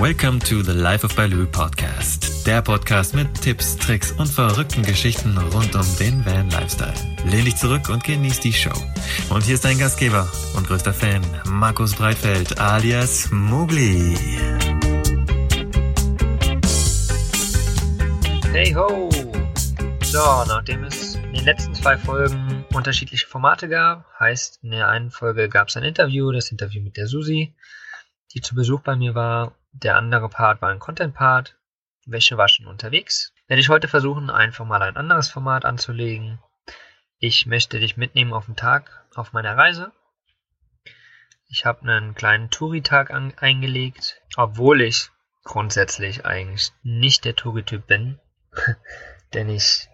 Welcome to the Life of Baloo Podcast. Der Podcast mit Tipps, Tricks und verrückten Geschichten rund um den Van Lifestyle. Lehn dich zurück und genieß die Show. Und hier ist dein Gastgeber und größter Fan, Markus Breitfeld alias Mugli. Hey ho! So, nachdem es in den letzten zwei Folgen unterschiedliche Formate gab, heißt in der einen Folge gab es ein Interview, das Interview mit der Susi, die zu Besuch bei mir war. Der andere Part war ein Content-Part, Wäsche waschen unterwegs. Werde ich heute versuchen, einfach mal ein anderes Format anzulegen. Ich möchte dich mitnehmen auf den Tag auf meiner Reise. Ich habe einen kleinen Touri-Tag eingelegt, obwohl ich grundsätzlich eigentlich nicht der Touri-Typ bin. Denn ich,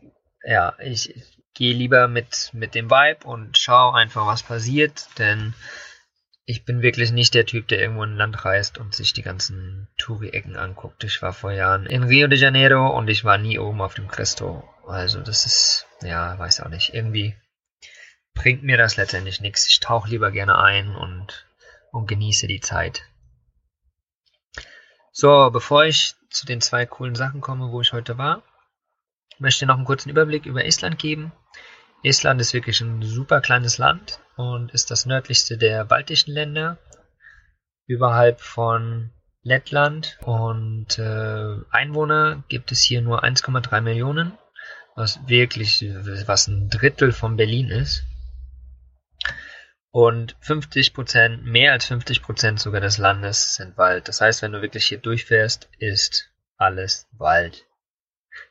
ja, ich, ich gehe lieber mit, mit dem Vibe und schaue einfach, was passiert. Denn ich bin wirklich nicht der Typ, der irgendwo in ein Land reist und sich die ganzen Touri-Ecken anguckt. Ich war vor Jahren in Rio de Janeiro und ich war nie oben auf dem Cristo. Also das ist, ja, weiß auch nicht. Irgendwie bringt mir das letztendlich nichts. Ich tauche lieber gerne ein und, und genieße die Zeit. So, bevor ich zu den zwei coolen Sachen komme, wo ich heute war, möchte ich noch einen kurzen Überblick über Estland geben. Estland ist wirklich ein super kleines Land und ist das nördlichste der baltischen Länder, überhalb von Lettland und äh, Einwohner gibt es hier nur 1,3 Millionen, was wirklich, was ein Drittel von Berlin ist. Und 50 Prozent, mehr als 50 Prozent sogar des Landes sind Wald. Das heißt, wenn du wirklich hier durchfährst, ist alles Wald.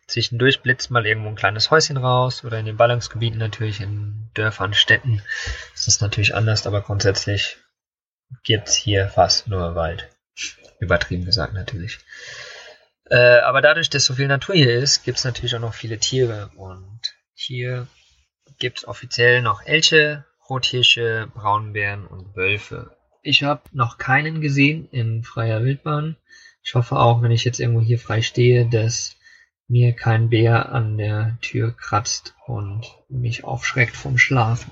Zwischendurch blitzt mal irgendwo ein kleines Häuschen raus oder in den Ballungsgebieten natürlich in Dörfern, Städten ist das natürlich anders, aber grundsätzlich gibt's hier fast nur Wald. Übertrieben gesagt natürlich. Äh, aber dadurch, dass so viel Natur hier ist, gibt's natürlich auch noch viele Tiere und hier gibt's offiziell noch Elche, Rothirsche, Braunbären und Wölfe. Ich habe noch keinen gesehen in freier Wildbahn. Ich hoffe auch, wenn ich jetzt irgendwo hier frei stehe, dass mir kein Bär an der Tür kratzt und mich aufschreckt vom Schlafen.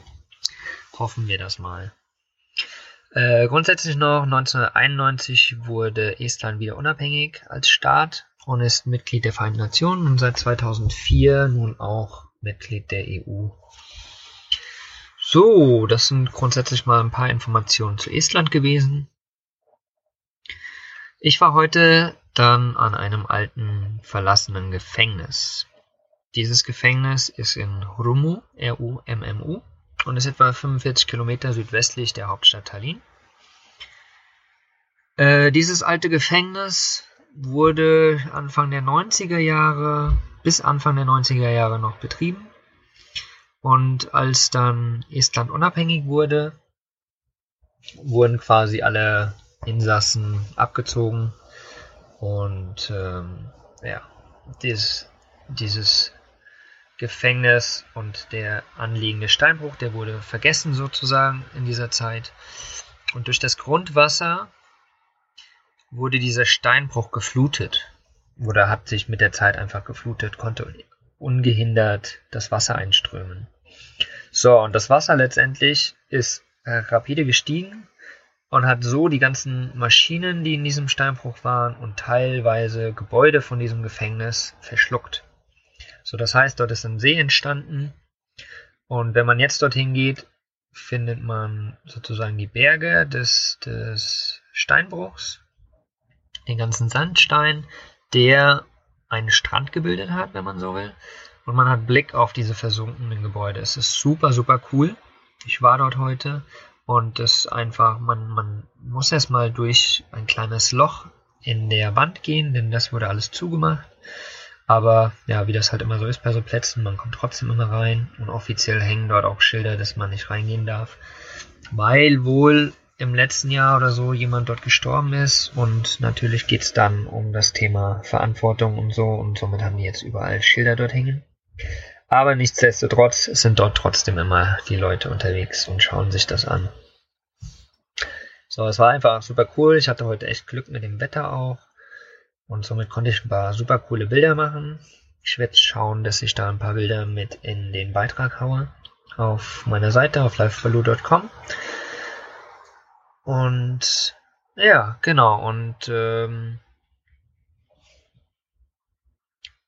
Hoffen wir das mal. Äh, grundsätzlich noch 1991 wurde Estland wieder unabhängig als Staat und ist Mitglied der Vereinten Nationen und seit 2004 nun auch Mitglied der EU. So, das sind grundsätzlich mal ein paar Informationen zu Estland gewesen. Ich war heute dann an einem alten verlassenen Gefängnis. Dieses Gefängnis ist in Rumu, R-U-M-M-U, und ist etwa 45 Kilometer südwestlich der Hauptstadt Tallinn. Äh, dieses alte Gefängnis wurde Anfang der 90er Jahre bis Anfang der 90er Jahre noch betrieben. Und als dann Estland unabhängig wurde, wurden quasi alle Insassen abgezogen und ähm, ja, dieses, dieses Gefängnis und der anliegende Steinbruch, der wurde vergessen sozusagen in dieser Zeit. Und durch das Grundwasser wurde dieser Steinbruch geflutet. Oder hat sich mit der Zeit einfach geflutet, konnte ungehindert das Wasser einströmen. So, und das Wasser letztendlich ist äh, rapide gestiegen und hat so die ganzen Maschinen, die in diesem Steinbruch waren und teilweise Gebäude von diesem Gefängnis verschluckt. So, das heißt, dort ist ein See entstanden und wenn man jetzt dorthin geht, findet man sozusagen die Berge des, des Steinbruchs, den ganzen Sandstein, der einen Strand gebildet hat, wenn man so will. Und man hat Blick auf diese versunkenen Gebäude. Es ist super, super cool. Ich war dort heute und das einfach, man, man muss erstmal durch ein kleines Loch in der Wand gehen, denn das wurde alles zugemacht. Aber ja, wie das halt immer so ist bei so Plätzen, man kommt trotzdem immer rein und offiziell hängen dort auch Schilder, dass man nicht reingehen darf. Weil wohl im letzten Jahr oder so jemand dort gestorben ist und natürlich geht's dann um das Thema Verantwortung und so und somit haben die jetzt überall Schilder dort hängen. Aber nichtsdestotrotz sind dort trotzdem immer die Leute unterwegs und schauen sich das an. So, es war einfach super cool. Ich hatte heute echt Glück mit dem Wetter auch. Und somit konnte ich ein paar super coole Bilder machen. Ich werde schauen, dass ich da ein paar Bilder mit in den Beitrag haue. Auf meiner Seite auf livebaloo.com. Und ja, genau. Und ähm,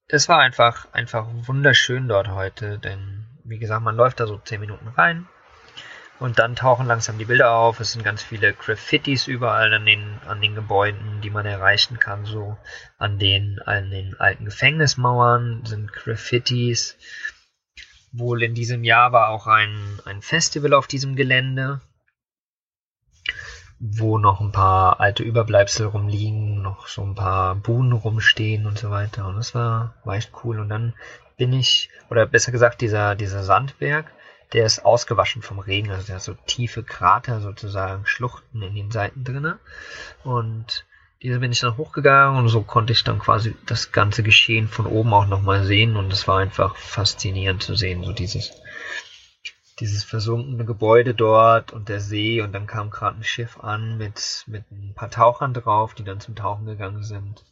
das war einfach, einfach wunderschön dort heute, denn wie gesagt, man läuft da so 10 Minuten rein und dann tauchen langsam die Bilder auf. Es sind ganz viele Graffitis überall an den, an den Gebäuden, die man erreichen kann. So an den, an den alten Gefängnismauern sind Graffitis. Wohl in diesem Jahr war auch ein, ein Festival auf diesem Gelände wo noch ein paar alte Überbleibsel rumliegen, noch so ein paar Buhnen rumstehen und so weiter. Und das war, war echt cool. Und dann bin ich, oder besser gesagt, dieser, dieser Sandberg, der ist ausgewaschen vom Regen, also der hat so tiefe Krater sozusagen, Schluchten in den Seiten drinne. Und diese bin ich dann hochgegangen und so konnte ich dann quasi das ganze Geschehen von oben auch nochmal sehen und es war einfach faszinierend zu sehen, so dieses dieses versunkene Gebäude dort und der See und dann kam gerade ein Schiff an mit, mit ein paar Tauchern drauf, die dann zum Tauchen gegangen sind.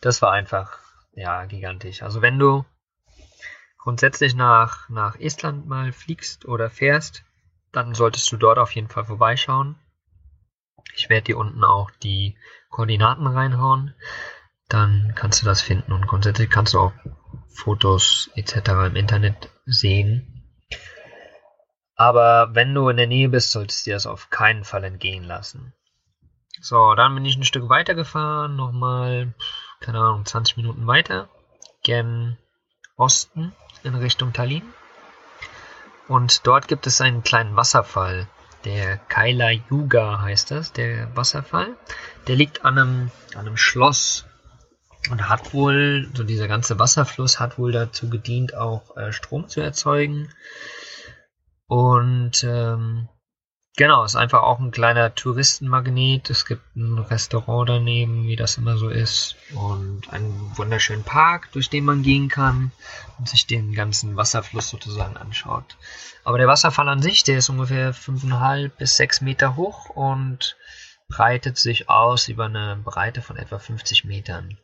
Das war einfach, ja, gigantisch. Also wenn du grundsätzlich nach, nach Estland mal fliegst oder fährst, dann solltest du dort auf jeden Fall vorbeischauen. Ich werde dir unten auch die Koordinaten reinhauen. Dann kannst du das finden und grundsätzlich kannst du auch Fotos etc. im Internet sehen. Aber wenn du in der Nähe bist, solltest du dir das auf keinen Fall entgehen lassen. So, dann bin ich ein Stück weiter gefahren, nochmal, keine Ahnung, 20 Minuten weiter, gern Osten in Richtung Tallinn. Und dort gibt es einen kleinen Wasserfall, der Kaila Yuga heißt das, der Wasserfall. Der liegt an einem, an einem Schloss und hat wohl, so dieser ganze Wasserfluss hat wohl dazu gedient, auch äh, Strom zu erzeugen. Und ähm, genau, ist einfach auch ein kleiner Touristenmagnet. Es gibt ein Restaurant daneben, wie das immer so ist. Und einen wunderschönen Park, durch den man gehen kann und sich den ganzen Wasserfluss sozusagen anschaut. Aber der Wasserfall an sich, der ist ungefähr 5,5 bis 6 Meter hoch und breitet sich aus über eine Breite von etwa 50 Metern.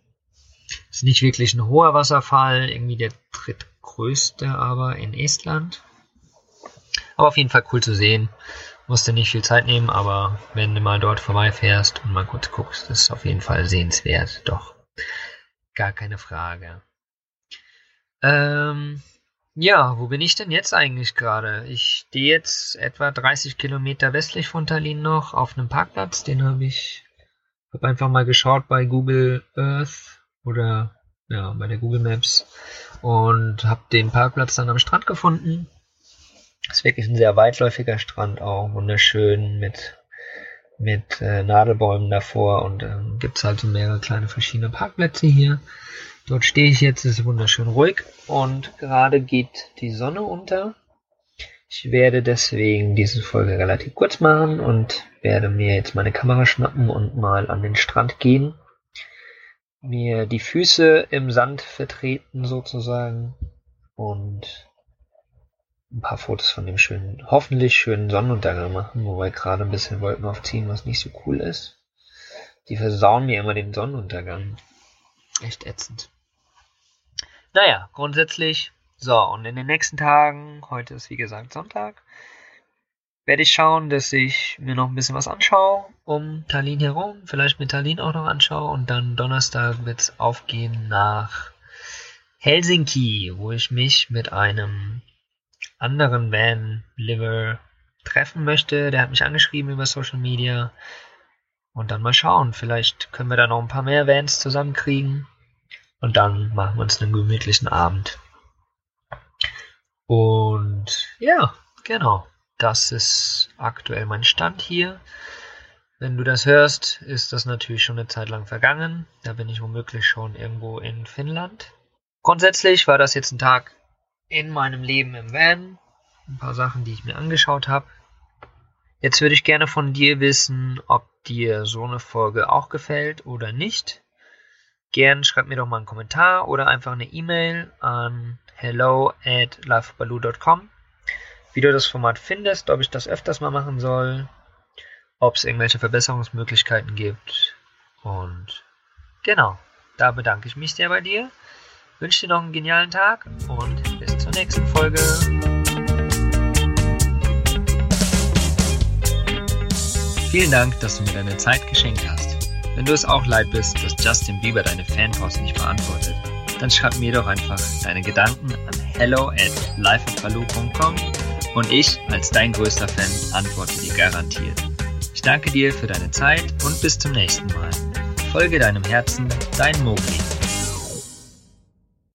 Ist nicht wirklich ein hoher Wasserfall, irgendwie der drittgrößte aber in Estland. Aber auf jeden Fall cool zu sehen. Musste nicht viel Zeit nehmen, aber wenn du mal dort vorbeifährst und mal kurz guckst, ist auf jeden Fall sehenswert. Doch. Gar keine Frage. Ähm, ja, wo bin ich denn jetzt eigentlich gerade? Ich stehe jetzt etwa 30 Kilometer westlich von Tallinn noch auf einem Parkplatz. Den habe ich, habe einfach mal geschaut bei Google Earth oder ja, bei der Google Maps und habe den Parkplatz dann am Strand gefunden ist wirklich ein sehr weitläufiger Strand auch, wunderschön mit mit äh, Nadelbäumen davor und ähm, gibt halt so mehrere kleine verschiedene Parkplätze hier. Dort stehe ich jetzt, ist wunderschön ruhig und gerade geht die Sonne unter. Ich werde deswegen diese Folge relativ kurz machen und werde mir jetzt meine Kamera schnappen und mal an den Strand gehen. Mir die Füße im Sand vertreten sozusagen und ein paar Fotos von dem schönen, hoffentlich schönen Sonnenuntergang machen, wobei gerade ein bisschen Wolken aufziehen, was nicht so cool ist. Die versauen mir immer den Sonnenuntergang. Echt ätzend. Naja, grundsätzlich. So, und in den nächsten Tagen, heute ist wie gesagt Sonntag, werde ich schauen, dass ich mir noch ein bisschen was anschaue um Tallinn herum, vielleicht mit Tallinn auch noch anschaue und dann Donnerstag wird es aufgehen nach Helsinki, wo ich mich mit einem anderen Van Liver treffen möchte, der hat mich angeschrieben über Social Media. Und dann mal schauen, vielleicht können wir da noch ein paar mehr Vans zusammenkriegen. Und dann machen wir uns einen gemütlichen Abend. Und ja, genau. Das ist aktuell mein Stand hier. Wenn du das hörst, ist das natürlich schon eine Zeit lang vergangen. Da bin ich womöglich schon irgendwo in Finnland. Grundsätzlich war das jetzt ein Tag, in meinem Leben im Van. Ein paar Sachen, die ich mir angeschaut habe. Jetzt würde ich gerne von dir wissen, ob dir so eine Folge auch gefällt oder nicht. Gern schreib mir doch mal einen Kommentar oder einfach eine E-Mail an hello at livebaloo.com. Wie du das Format findest, ob ich das öfters mal machen soll, ob es irgendwelche Verbesserungsmöglichkeiten gibt. Und genau, da bedanke ich mich sehr bei dir. Wünsche dir noch einen genialen Tag und zur nächsten Folge. Vielen Dank, dass du mir deine Zeit geschenkt hast. Wenn du es auch leid bist, dass Justin Bieber deine Fanpost nicht beantwortet, dann schreib mir doch einfach deine Gedanken an hello at lifeofbaloo.com und ich als dein größter Fan antworte dir garantiert. Ich danke dir für deine Zeit und bis zum nächsten Mal. Folge deinem Herzen, dein Mogli.